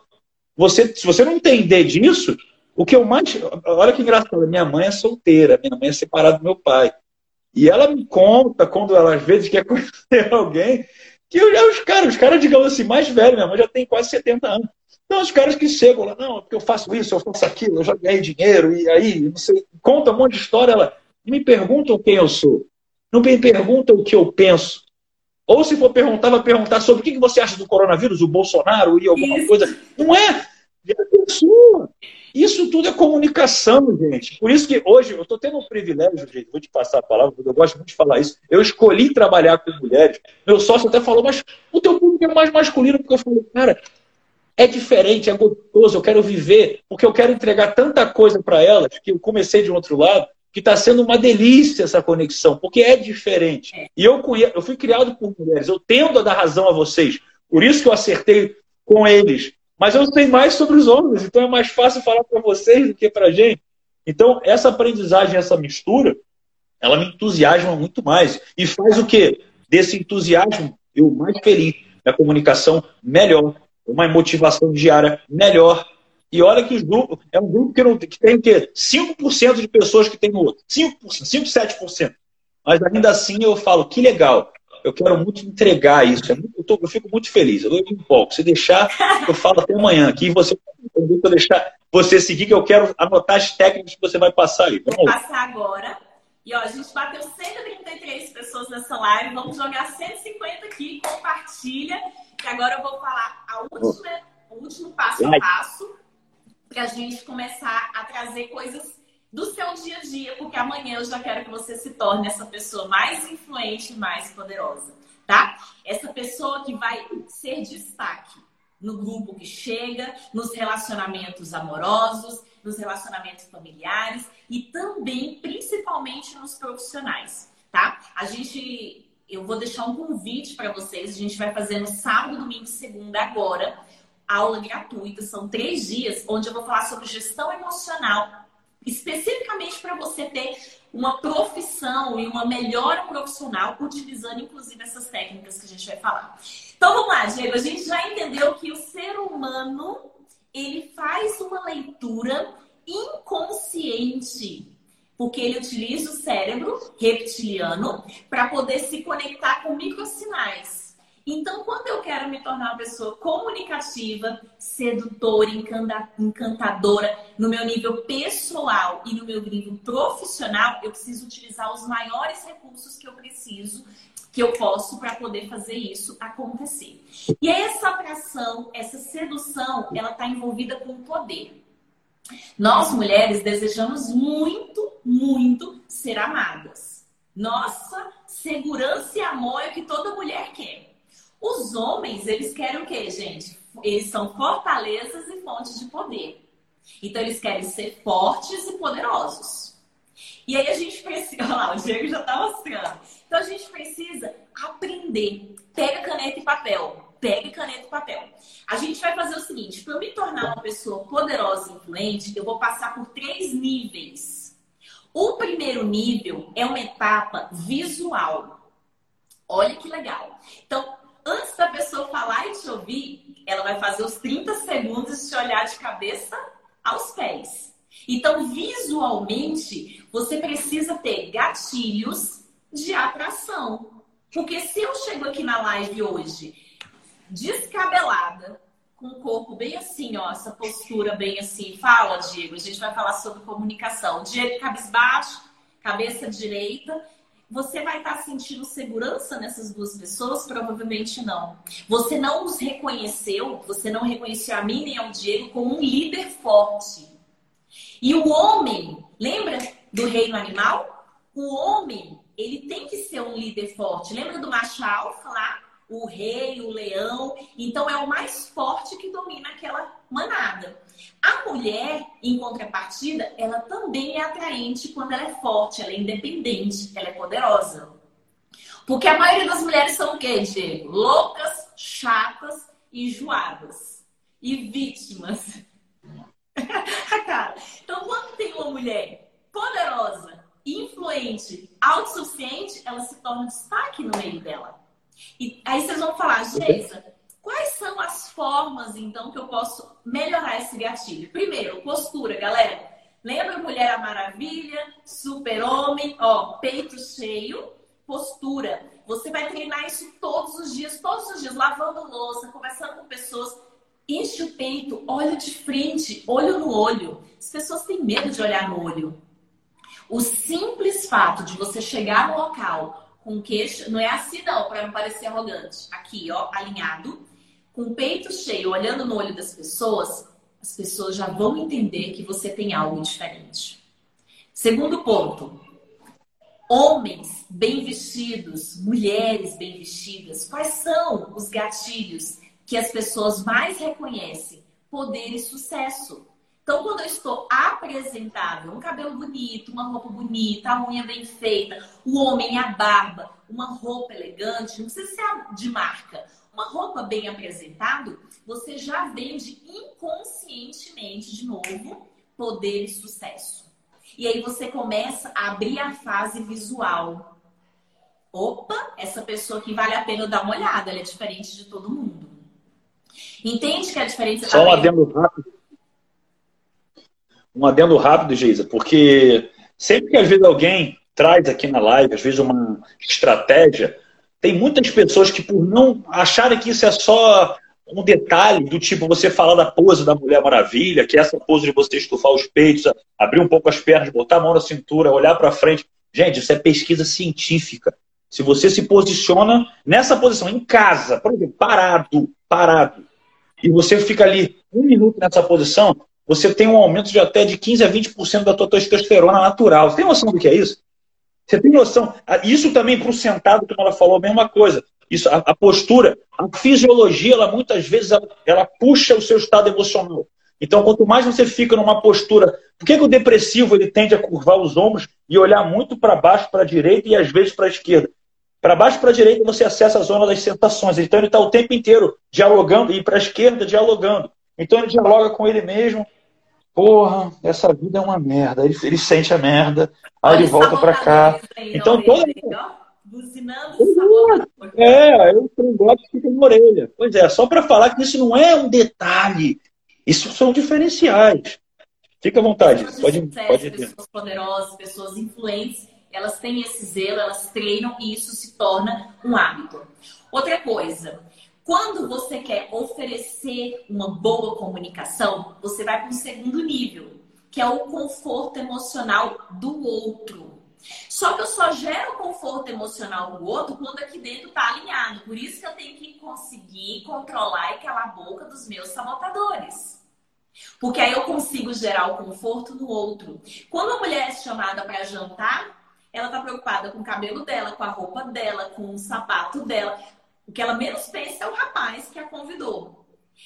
Você, se você não entender disso, o que eu mais. Olha que engraçado, minha mãe é solteira, minha mãe é separada do meu pai. E ela me conta, quando ela às vezes quer [laughs] conhecer alguém, que eu, os caras, os caras, digamos assim, mais velhos, minha mãe já tem quase 70 anos. Então, os caras que chegam lá, não, porque eu faço isso, eu faço aquilo, eu já ganhei dinheiro, e aí, não sei, conta um monte de história, ela me perguntam quem eu sou. Não me perguntam o que eu penso. Ou se for perguntar, vai perguntar sobre o que você acha do coronavírus, o Bolsonaro e alguma isso. coisa. Não é. É a pessoa. Isso tudo é comunicação, gente. Por isso que hoje eu estou tendo um privilégio, gente, vou te passar a palavra, porque eu gosto muito de falar isso. Eu escolhi trabalhar com mulheres. Meu sócio até falou, mas o teu público é mais masculino, porque eu falei, cara, é diferente, é gostoso, eu quero viver, porque eu quero entregar tanta coisa para elas, que eu comecei de um outro lado, que está sendo uma delícia essa conexão, porque é diferente. E eu, eu fui criado por mulheres, eu tendo a dar razão a vocês, por isso que eu acertei com eles. Mas eu sei mais sobre os homens, então é mais fácil falar para vocês do que para a gente. Então, essa aprendizagem, essa mistura, ela me entusiasma muito mais. E faz o quê? Desse entusiasmo, eu mais feliz, a comunicação melhor, uma motivação diária melhor. E olha que grupo, é um grupo que, não, que tem o quê? 5% de pessoas que tem no outro. 5%, 5, 7%. Mas ainda assim eu falo, que legal. Eu quero muito entregar isso. É eu, tô, eu fico muito feliz. Eu um pouco. Se deixar, eu falo até amanhã aqui. Você eu deixar você seguir, que eu quero anotar as técnicas que você vai passar aí. Vamos passar agora. E ó, a gente bateu 133 pessoas nessa live. Vamos jogar 150 aqui. Compartilha que agora eu vou falar a última, o último passo a passo para a gente começar a trazer coisas do seu dia a dia, porque amanhã eu já quero que você se torne essa pessoa mais influente e mais poderosa, tá? Essa pessoa que vai ser destaque no grupo que chega, nos relacionamentos amorosos, nos relacionamentos familiares e também, principalmente, nos profissionais, tá? A gente eu vou deixar um convite para vocês. A gente vai fazer no sábado, domingo e segunda agora, aula gratuita. São três dias, onde eu vou falar sobre gestão emocional, especificamente para você ter uma profissão e uma melhora profissional, utilizando inclusive essas técnicas que a gente vai falar. Então vamos lá, Diego. A gente já entendeu que o ser humano ele faz uma leitura inconsciente porque ele utiliza o cérebro reptiliano para poder se conectar com microsinais. Então, quando eu quero me tornar uma pessoa comunicativa, sedutora, encantadora, no meu nível pessoal e no meu nível profissional, eu preciso utilizar os maiores recursos que eu preciso, que eu posso para poder fazer isso acontecer. E essa atração, essa sedução, ela está envolvida com poder. Nós mulheres desejamos muito, muito ser amadas. Nossa, segurança e amor é o que toda mulher quer. Os homens, eles querem o quê, gente? Eles são fortalezas e fontes de poder. Então, eles querem ser fortes e poderosos. E aí a gente precisa. [laughs] Olha lá, o Diego já tá mostrando. Então a gente precisa aprender. Pega caneta e papel. Pega caneta e papel. A gente vai fazer o seguinte: para eu me tornar uma pessoa poderosa e influente, eu vou passar por três níveis. O primeiro nível é uma etapa visual. Olha que legal. Então, antes da pessoa falar e te ouvir, ela vai fazer os 30 segundos de te olhar de cabeça aos pés. Então, visualmente, você precisa ter gatilhos de atração. Porque se eu chego aqui na live hoje descabelada, com o corpo bem assim, ó, essa postura bem assim, fala, Diego, a gente vai falar sobre comunicação. Diego cabisbaixo, cabeça direita, você vai estar sentindo segurança nessas duas pessoas? Provavelmente não. Você não os reconheceu, você não reconheceu a mim nem ao Diego como um líder forte. E o homem, lembra do reino animal? O homem, ele tem que ser um líder forte. Lembra do macho alfa lá? O rei, o leão. Então é o mais forte que domina aquela manada. A mulher, em contrapartida, ela também é atraente quando ela é forte, ela é independente, ela é poderosa. Porque a maioria das mulheres são o quê, Diego? Loucas, chatas, enjoadas e vítimas. [laughs] Então quando tem uma mulher poderosa, influente, autossuficiente, ela se torna destaque no meio dela. E aí vocês vão falar, Geisa, quais são as formas, então, que eu posso melhorar esse gatilho? Primeiro, postura, galera. Lembra Mulher Maravilha, Super-Homem, ó, peito cheio, postura. Você vai treinar isso todos os dias, todos os dias, lavando louça, conversando com pessoas. Enche o peito, olha de frente, olho no olho. As pessoas têm medo de olhar no olho. O simples fato de você chegar no local com queixo, não é assim não, para não parecer arrogante. Aqui, ó, alinhado, com o peito cheio, olhando no olho das pessoas, as pessoas já vão entender que você tem algo diferente. Segundo ponto, homens bem vestidos, mulheres bem vestidas, quais são os gatilhos que as pessoas mais reconhecem? Poder e sucesso. Então, quando eu estou apresentável, um cabelo bonito, uma roupa bonita, a unha bem feita, o homem, a barba, uma roupa elegante, não precisa ser de marca, uma roupa bem apresentado, você já vende inconscientemente, de novo, poder e sucesso. E aí você começa a abrir a fase visual. Opa, essa pessoa aqui vale a pena eu dar uma olhada, ela é diferente de todo mundo. Entende que a diferença Só um adendo rápido um adendo rápido, Geisa, porque sempre que às vezes alguém traz aqui na live, às vezes uma estratégia, tem muitas pessoas que por não acharem que isso é só um detalhe do tipo você falar da pose da Mulher Maravilha, que é essa pose de você estufar os peitos, abrir um pouco as pernas, botar a mão na cintura, olhar para frente. Gente, isso é pesquisa científica. Se você se posiciona nessa posição, em casa, por exemplo, parado, parado, e você fica ali um minuto nessa posição, você tem um aumento de até de 15 a 20% da tua testosterona natural. Você tem noção do que é isso? Você tem noção? Ah, isso também para o sentado, como ela falou, a mesma coisa. Isso, a, a, postura, a fisiologia, ela muitas vezes ela, ela, puxa o seu estado emocional. Então, quanto mais você fica numa postura, por que, que o depressivo ele tende a curvar os ombros e olhar muito para baixo, para a direita e às vezes para a esquerda? Para baixo, para a direita, você acessa a zona das sensações. Então, ele está o tempo inteiro dialogando e para a esquerda dialogando. Então, ele dialoga com ele mesmo, porra, essa vida é uma merda. Ele, ele sente a merda, aí ele volta para cá. então toda. Buzinando É, eu gosto que fica na orelha. Pois é, só para falar que isso não é um detalhe. Isso são diferenciais. Fica à vontade. Pessoas pode, sucesso, pode Pessoas poderosas, pessoas influentes, elas têm esse zelo, elas treinam e isso se torna um hábito. Outra coisa, quando você quer oferecer uma boa comunicação, você vai para um segundo nível, que é o conforto emocional do outro. Só que eu só gero conforto emocional do outro quando aqui dentro está alinhado. Por isso que eu tenho que conseguir controlar e calar a boca dos meus sabotadores. Porque aí eu consigo gerar o conforto no outro. Quando a mulher é chamada para jantar, ela está preocupada com o cabelo dela, com a roupa dela, com o sapato dela. O que ela menos pensa é o rapaz que a convidou.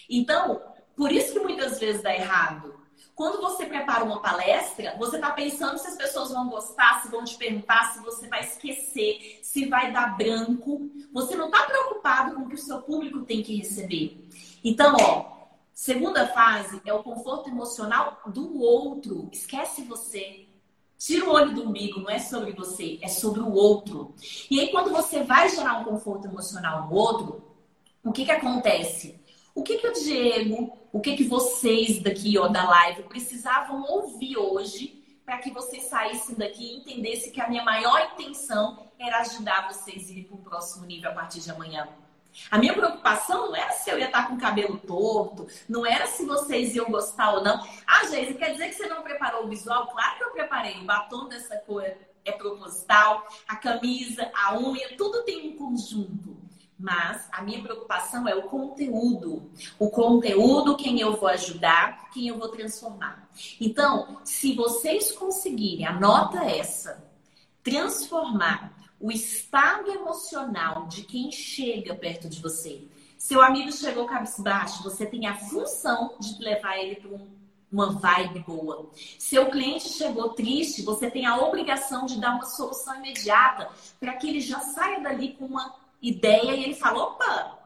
Então, por isso que muitas vezes dá errado. Quando você prepara uma palestra, você está pensando se as pessoas vão gostar, se vão te perguntar, se você vai esquecer, se vai dar branco. Você não está preocupado com o que o seu público tem que receber. Então, ó, segunda fase é o conforto emocional do outro. Esquece você. Tira o olho do umbigo, não é sobre você, é sobre o outro. E aí, quando você vai gerar um conforto emocional no outro, o que, que acontece? O que, que o Diego, o que, que vocês daqui ó, da live precisavam ouvir hoje para que vocês saíssem daqui e entendessem que a minha maior intenção era ajudar vocês a ir para o próximo nível a partir de amanhã? A minha preocupação não era se eu ia estar com o cabelo torto, não era se vocês iam gostar ou não. Ah, Geise, quer dizer que você não preparou o visual? Claro que eu preparei. O batom dessa cor é proposital, a camisa, a unha, tudo tem um conjunto. Mas a minha preocupação é o conteúdo. O conteúdo, quem eu vou ajudar, quem eu vou transformar. Então, se vocês conseguirem, anota essa, transformar o estado emocional de quem chega perto de você. Seu amigo chegou cabisbaixo, você tem a função de levar ele para um, uma vibe boa. Seu cliente chegou triste, você tem a obrigação de dar uma solução imediata para que ele já saia dali com uma ideia e ele fala: opa,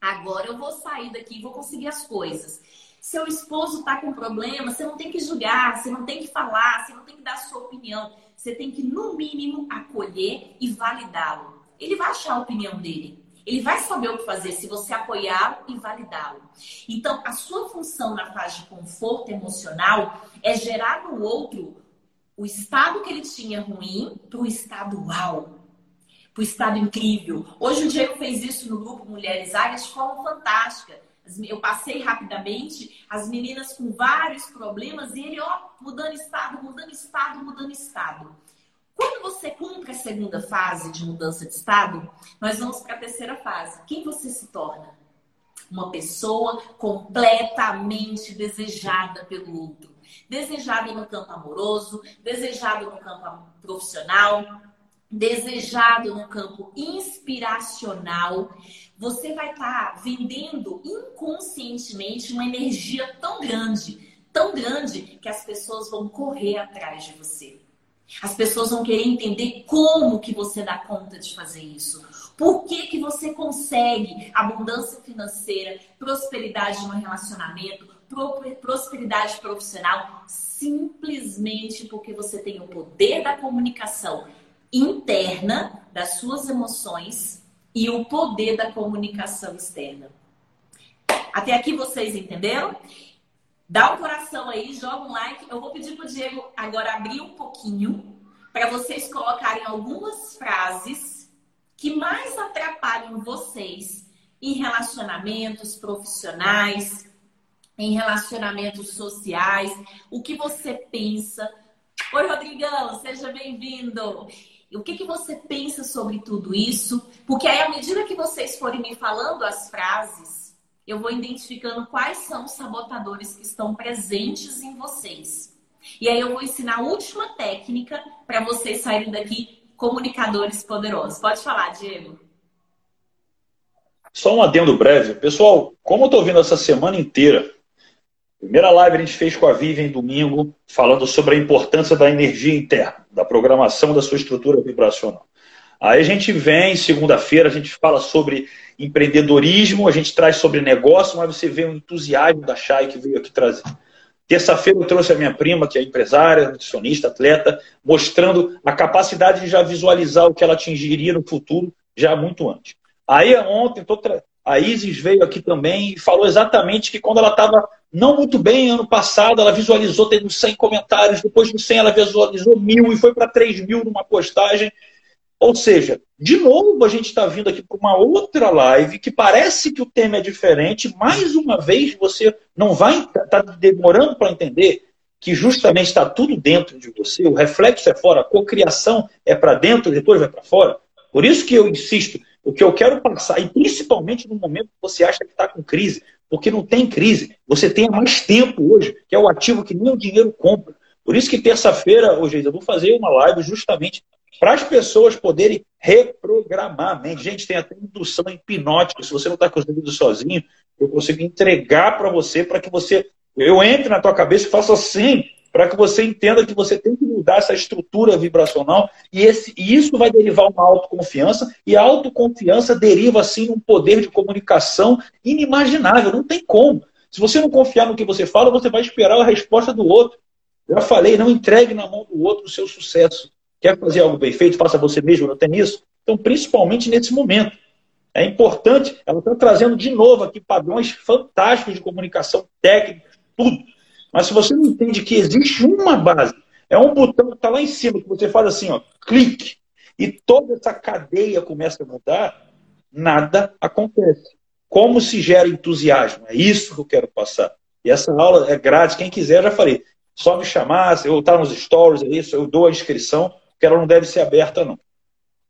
agora eu vou sair daqui e vou conseguir as coisas. Seu esposo está com problema, você não tem que julgar, você não tem que falar, você não tem que dar sua opinião. Você tem que, no mínimo, acolher e validá-lo. Ele vai achar a opinião dele. Ele vai saber o que fazer se você apoiá-lo e validá-lo. Então, a sua função na fase de conforto emocional é gerar no outro o estado que ele tinha ruim para o estado uau, para o estado incrível. Hoje o Diego fez isso no grupo Mulheres Áreas de forma fantástica. Eu passei rapidamente as meninas com vários problemas e ele, ó, mudando estado, mudando estado, mudando estado. Quando você cumpre a segunda fase de mudança de estado, nós vamos para a terceira fase. Quem você se torna? Uma pessoa completamente desejada pelo outro. Desejada no campo amoroso, desejado no campo profissional, desejado no campo inspiracional, você vai estar tá vendendo inconscientemente uma energia tão grande, tão grande que as pessoas vão correr atrás de você. As pessoas vão querer entender como que você dá conta de fazer isso. Por que, que você consegue abundância financeira, prosperidade no relacionamento, prosperidade profissional? Simplesmente porque você tem o poder da comunicação interna das suas emoções e o poder da comunicação externa. Até aqui vocês entenderam? Dá um coração aí, joga um like. Eu vou pedir para o Diego agora abrir um pouquinho para vocês colocarem algumas frases que mais atrapalham vocês em relacionamentos profissionais, em relacionamentos sociais, o que você pensa. Oi, Rodrigão, seja bem-vindo. O que, que você pensa sobre tudo isso? Porque aí, à medida que vocês forem me falando as frases, eu vou identificando quais são os sabotadores que estão presentes em vocês. E aí eu vou ensinar a última técnica para vocês saírem daqui comunicadores poderosos. Pode falar, Diego. Só um adendo breve. Pessoal, como eu estou vindo essa semana inteira Primeira live a gente fez com a Vivian domingo, falando sobre a importância da energia interna, da programação da sua estrutura vibracional. Aí a gente vem, segunda-feira, a gente fala sobre empreendedorismo, a gente traz sobre negócio, mas você vê o entusiasmo da Chay que veio aqui trazer. Terça-feira eu trouxe a minha prima, que é empresária, nutricionista, atleta, mostrando a capacidade de já visualizar o que ela atingiria no futuro, já muito antes. Aí ontem, a Isis veio aqui também e falou exatamente que quando ela estava não muito bem ano passado, ela visualizou tendo 100 comentários, depois de 100 ela visualizou mil e foi para 3 mil numa postagem. Ou seja, de novo a gente está vindo aqui para uma outra live que parece que o tema é diferente. Mais uma vez você não vai estar tá demorando para entender que justamente está tudo dentro de você. O reflexo é fora, a cocriação é para dentro, depois vai para fora. Por isso que eu insisto, o que eu quero passar, e principalmente no momento que você acha que está com crise, porque não tem crise. Você tem mais tempo hoje, que é o ativo que nem o dinheiro compra. Por isso que terça-feira, hoje eu vou fazer uma live justamente para as pessoas poderem reprogramar a mente. Gente, tem até indução hipnótica. Se você não está conseguindo sozinho, eu consigo entregar para você para que você Eu entro na tua cabeça e faço assim, para que você entenda que você tem que mudar essa estrutura vibracional e, esse, e isso vai derivar uma autoconfiança e a autoconfiança deriva assim um poder de comunicação inimaginável, não tem como. Se você não confiar no que você fala, você vai esperar a resposta do outro. Já falei, não entregue na mão do outro o seu sucesso. Quer fazer algo bem feito, faça você mesmo, não tem isso? Então, principalmente nesse momento. É importante, ela está trazendo de novo aqui padrões fantásticos de comunicação técnica, tudo. Mas se você não entende que existe uma base, é um botão que está lá em cima, que você faz assim, ó, clique, e toda essa cadeia começa a mudar, nada acontece. Como se gera entusiasmo? É isso que eu quero passar. E essa aula é grátis, quem quiser, já falei. Só me chamar, eu estar nos stories, é isso, eu dou a inscrição, que ela não deve ser aberta, não.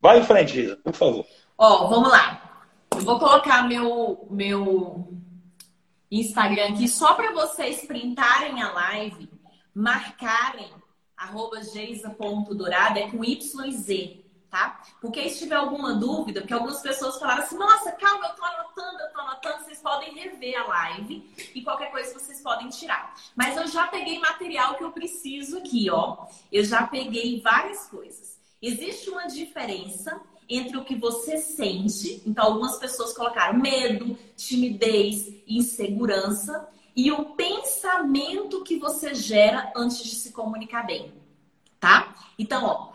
Vai em frente, Risa, por favor. Ó, oh, vamos lá. Eu vou colocar meu, meu Instagram aqui só para vocês printarem a live, marcarem geisa.dourada, é com Y e Z, tá? Porque se tiver alguma dúvida, porque algumas pessoas falaram assim, nossa, calma, eu tô anotando, eu tô anotando, vocês podem rever a live e qualquer coisa vocês podem tirar. Mas eu já peguei material que eu preciso aqui, ó. Eu já peguei várias coisas. Existe uma diferença entre o que você sente, então algumas pessoas colocaram medo, timidez, insegurança, e o pensamento que você gera antes de se comunicar bem, tá? Então, ó,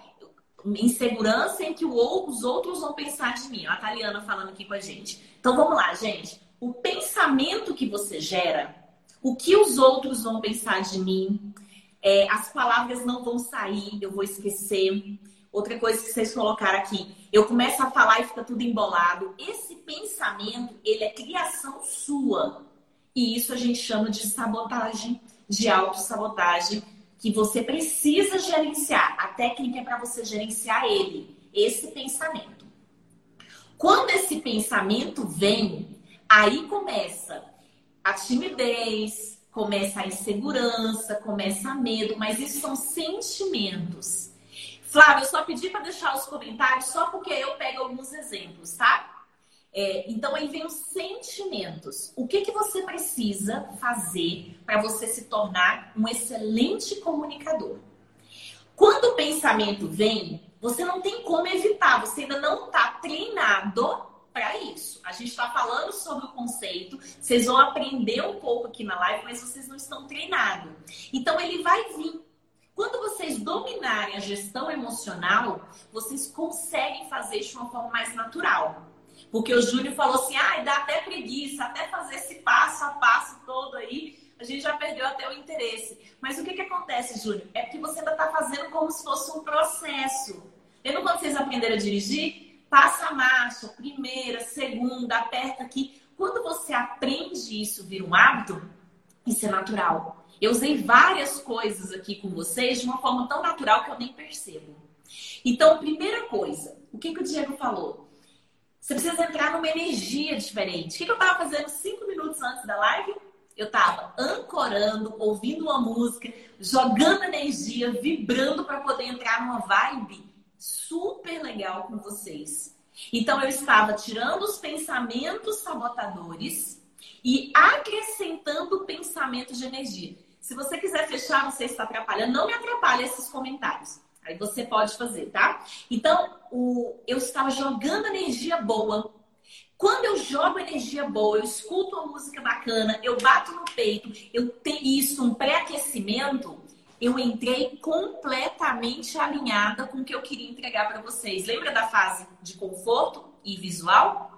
insegurança em que os outros vão pensar de mim. A Taliana falando aqui com a gente. Então vamos lá, gente. O pensamento que você gera, o que os outros vão pensar de mim, é, as palavras não vão sair, eu vou esquecer. Outra coisa que vocês colocaram aqui, eu começo a falar e fica tudo embolado. Esse pensamento, ele é criação sua. E isso a gente chama de sabotagem, de autossabotagem, que você precisa gerenciar. A técnica é para você gerenciar ele, esse pensamento. Quando esse pensamento vem, aí começa a timidez, começa a insegurança, começa a medo, mas isso são sentimentos. Flávio, eu só pedi para deixar os comentários só porque eu pego alguns exemplos, tá? É, então aí vem os sentimentos. O que, que você precisa fazer para você se tornar um excelente comunicador? Quando o pensamento vem, você não tem como evitar, você ainda não está treinado para isso. A gente está falando sobre o conceito, vocês vão aprender um pouco aqui na live, mas vocês não estão treinados. Então ele vai vir. Quando vocês dominarem a gestão emocional, vocês conseguem fazer isso de uma forma mais natural. Porque o Júnior falou assim: ah, dá até preguiça, até fazer esse passo a passo todo aí, a gente já perdeu até o interesse. Mas o que, que acontece, Júnior? É que você ainda está fazendo como se fosse um processo. Lembra quando vocês aprenderam a dirigir? Passa a marcha, primeira, segunda, aperta aqui. Quando você aprende isso, vira um hábito, isso é natural. Eu usei várias coisas aqui com vocês de uma forma tão natural que eu nem percebo. Então, primeira coisa, o que, que o Diego falou? Você precisa entrar numa energia diferente. O que, que eu estava fazendo cinco minutos antes da live? Eu estava ancorando, ouvindo uma música, jogando energia, vibrando para poder entrar numa vibe super legal com vocês. Então eu estava tirando os pensamentos sabotadores e acrescentando pensamentos de energia. Se você quiser fechar, você está atrapalhando, não me atrapalhe esses comentários. Aí você pode fazer, tá? Então, o, eu estava jogando energia boa. Quando eu jogo energia boa, eu escuto uma música bacana, eu bato no peito, eu tenho isso, um pré-aquecimento, eu entrei completamente alinhada com o que eu queria entregar para vocês. Lembra da fase de conforto e visual?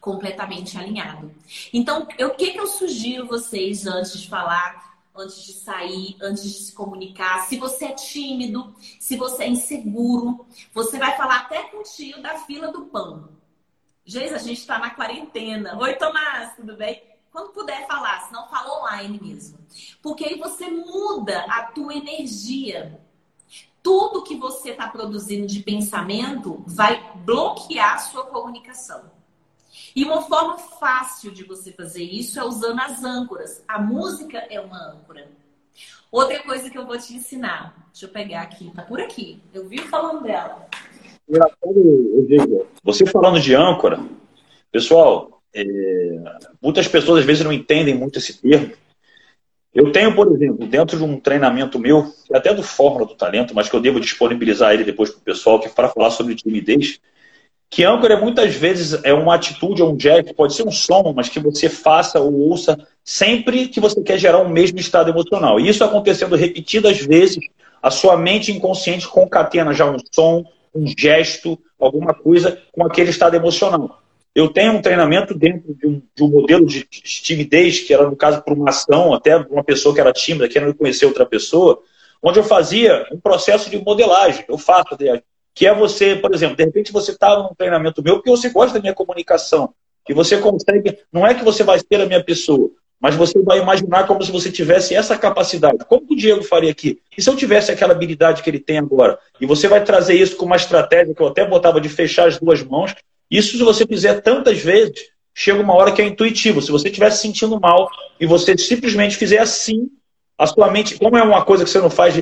Completamente alinhado. Então, o que, que eu sugiro vocês antes de falar antes de sair, antes de se comunicar. Se você é tímido, se você é inseguro, você vai falar até com o tio da fila do pão. Geis, a gente está na quarentena. Oi, Tomás, tudo bem? Quando puder falar, se não fala online mesmo. Porque aí você muda a tua energia. Tudo que você está produzindo de pensamento vai bloquear a sua comunicação. E uma forma fácil de você fazer isso é usando as âncoras. A música é uma âncora. Outra coisa que eu vou te ensinar, deixa eu pegar aqui, tá por aqui. Eu vi falando dela. Você falando de âncora, pessoal, é, muitas pessoas às vezes não entendem muito esse termo. Eu tenho, por exemplo, dentro de um treinamento meu, até do Fórmula do Talento, mas que eu devo disponibilizar ele depois para o pessoal, que é para falar sobre timidez, que âncora muitas vezes é uma atitude, ou um gesto, pode ser um som, mas que você faça ou ouça sempre que você quer gerar um mesmo estado emocional. E isso acontecendo repetidas vezes, a sua mente inconsciente concatena já um som, um gesto, alguma coisa com aquele estado emocional. Eu tenho um treinamento dentro de um, de um modelo de timidez, que era, no caso, por uma ação, até uma pessoa que era tímida, querendo conhecer outra pessoa, onde eu fazia um processo de modelagem. Eu faço, que é você, por exemplo, de repente você está num treinamento meu porque você gosta da minha comunicação, que você consegue, não é que você vai ser a minha pessoa, mas você vai imaginar como se você tivesse essa capacidade. Como o Diego faria aqui? E se eu tivesse aquela habilidade que ele tem agora? E você vai trazer isso com uma estratégia que eu até botava de fechar as duas mãos. Isso, se você fizer tantas vezes, chega uma hora que é intuitivo. Se você estiver se sentindo mal e você simplesmente fizer assim, a sua mente, como é uma coisa que você não faz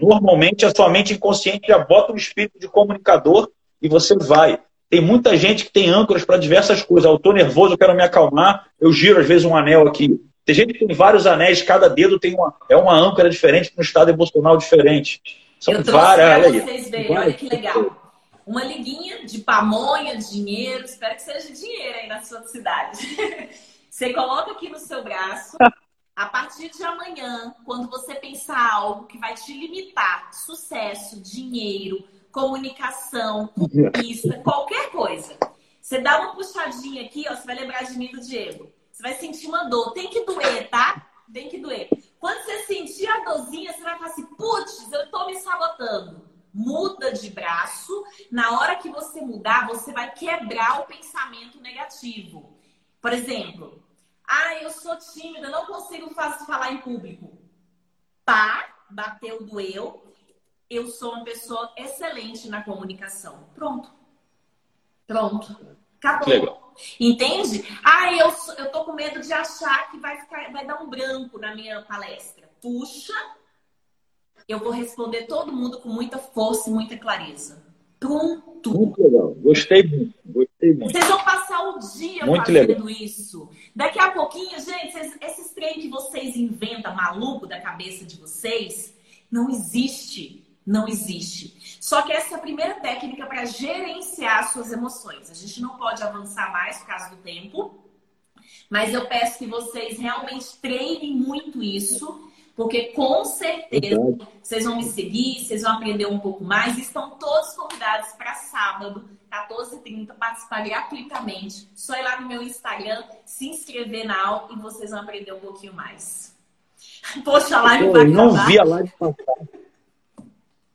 Normalmente, a sua mente inconsciente já bota um espírito de comunicador e você vai. Tem muita gente que tem âncoras para diversas coisas. Eu estou nervoso, eu quero me acalmar, eu giro às vezes um anel aqui. Tem gente que tem vários anéis, cada dedo tem uma, é uma âncora diferente um estado emocional diferente. São eu várias. Olha vocês verem, olha que legal. Uma liguinha de pamonha, dinheiro, espero que seja dinheiro aí na sua cidade. [laughs] Você coloca aqui no seu braço a partir de amanhã, quando você pensar algo que vai te limitar, sucesso, dinheiro, comunicação, conquista, qualquer coisa, você dá uma puxadinha aqui, ó, você vai lembrar de mim do Diego. Você vai sentir uma dor. Tem que doer, tá? Tem que doer. Quando você sentir a dorzinha, você vai falar assim, putz, eu tô me sabotando. Muda de braço. Na hora que você mudar, você vai quebrar o pensamento negativo. Por exemplo, ah, eu sou tímida, não consigo falar em público. Pá, bateu, doeu. Eu sou uma pessoa excelente na comunicação. Pronto. Pronto. Acabou. Legal. Entende? Ah, eu, eu tô com medo de achar que vai, ficar, vai dar um branco na minha palestra. Puxa, eu vou responder todo mundo com muita força e muita clareza. Pronto. Muito legal. Gostei muito. Gostei muito. Vocês vão passar o dia muito fazendo legal. isso. Daqui a pouquinho, gente, esses trem que vocês inventam maluco da cabeça de vocês, não existe. Não existe. Só que essa é a primeira técnica para gerenciar suas emoções. A gente não pode avançar mais por causa do tempo, mas eu peço que vocês realmente treinem muito isso porque com certeza vocês vão me seguir, vocês vão aprender um pouco mais. Estão todos convidados para sábado, 14h30, participar gratuitamente. Só ir lá no meu Instagram, se inscrever na aula e vocês vão aprender um pouquinho mais. Poxa, a live vai Eu não vi a live passar.